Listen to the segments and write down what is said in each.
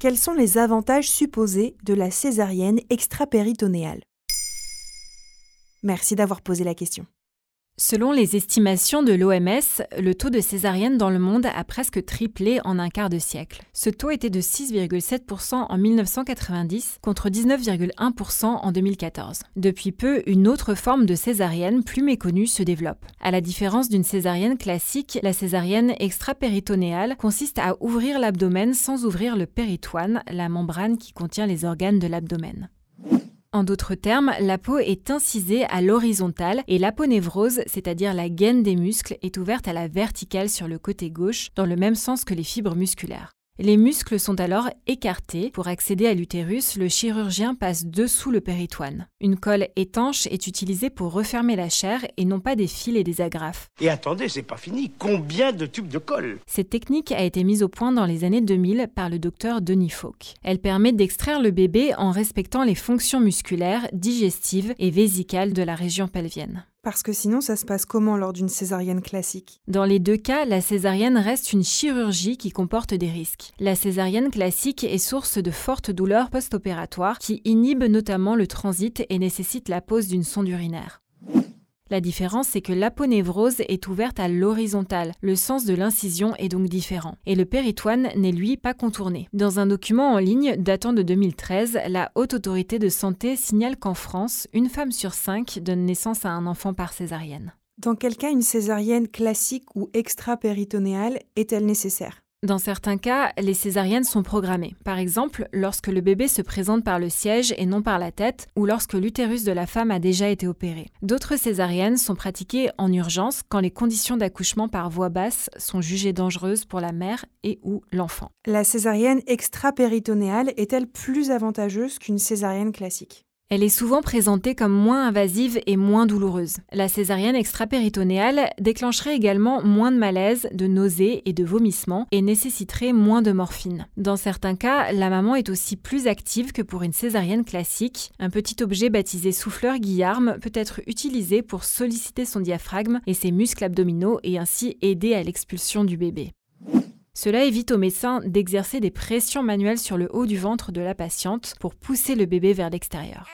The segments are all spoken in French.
Quels sont les avantages supposés de la césarienne extrapéritonéale? Merci d'avoir posé la question. Selon les estimations de l'OMS, le taux de césarienne dans le monde a presque triplé en un quart de siècle. Ce taux était de 6,7% en 1990 contre 19,1% en 2014. Depuis peu, une autre forme de césarienne plus méconnue se développe. À la différence d'une césarienne classique, la césarienne extrapéritonéale consiste à ouvrir l'abdomen sans ouvrir le péritoine, la membrane qui contient les organes de l'abdomen. En d'autres termes, la peau est incisée à l'horizontale et l'aponévrose, c'est-à-dire la gaine des muscles, est ouverte à la verticale sur le côté gauche, dans le même sens que les fibres musculaires. Les muscles sont alors écartés. Pour accéder à l'utérus, le chirurgien passe dessous le péritoine. Une colle étanche est utilisée pour refermer la chair et non pas des fils et des agrafes. Et attendez, c'est pas fini. Combien de tubes de colle? Cette technique a été mise au point dans les années 2000 par le docteur Denis Fauque. Elle permet d'extraire le bébé en respectant les fonctions musculaires, digestives et vésicales de la région pelvienne. Parce que sinon, ça se passe comment lors d'une césarienne classique? Dans les deux cas, la césarienne reste une chirurgie qui comporte des risques. La césarienne classique est source de fortes douleurs post-opératoires qui inhibent notamment le transit et nécessitent la pose d'une sonde urinaire. La différence, c'est que l'aponévrose est ouverte à l'horizontale. Le sens de l'incision est donc différent. Et le péritoine n'est lui pas contourné. Dans un document en ligne datant de 2013, la Haute Autorité de Santé signale qu'en France, une femme sur cinq donne naissance à un enfant par césarienne. Dans quel cas une césarienne classique ou extra-péritonéale est-elle nécessaire? Dans certains cas, les césariennes sont programmées. Par exemple, lorsque le bébé se présente par le siège et non par la tête, ou lorsque l'utérus de la femme a déjà été opéré. D'autres césariennes sont pratiquées en urgence quand les conditions d'accouchement par voie basse sont jugées dangereuses pour la mère et ou l'enfant. La césarienne extra-péritonéale est-elle plus avantageuse qu'une césarienne classique? Elle est souvent présentée comme moins invasive et moins douloureuse. La césarienne extrapéritonéale déclencherait également moins de malaise, de nausées et de vomissements et nécessiterait moins de morphine. Dans certains cas, la maman est aussi plus active que pour une césarienne classique. Un petit objet baptisé souffleur Guillarme peut être utilisé pour solliciter son diaphragme et ses muscles abdominaux et ainsi aider à l'expulsion du bébé. Cela évite au médecin d'exercer des pressions manuelles sur le haut du ventre de la patiente pour pousser le bébé vers l'extérieur.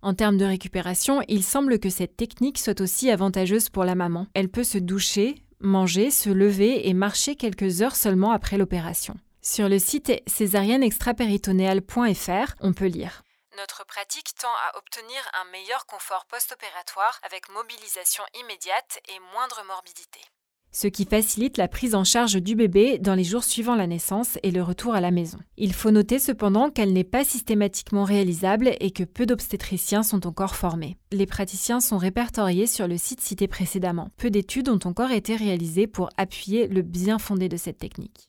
En termes de récupération, il semble que cette technique soit aussi avantageuse pour la maman. Elle peut se doucher, manger, se lever et marcher quelques heures seulement après l'opération. Sur le site césarienneextrapéritonéale.fr, on peut lire notre pratique tend à obtenir un meilleur confort post-opératoire avec mobilisation immédiate et moindre morbidité ce qui facilite la prise en charge du bébé dans les jours suivant la naissance et le retour à la maison. Il faut noter cependant qu'elle n'est pas systématiquement réalisable et que peu d'obstétriciens sont encore formés. Les praticiens sont répertoriés sur le site cité précédemment. Peu d'études ont encore été réalisées pour appuyer le bien fondé de cette technique.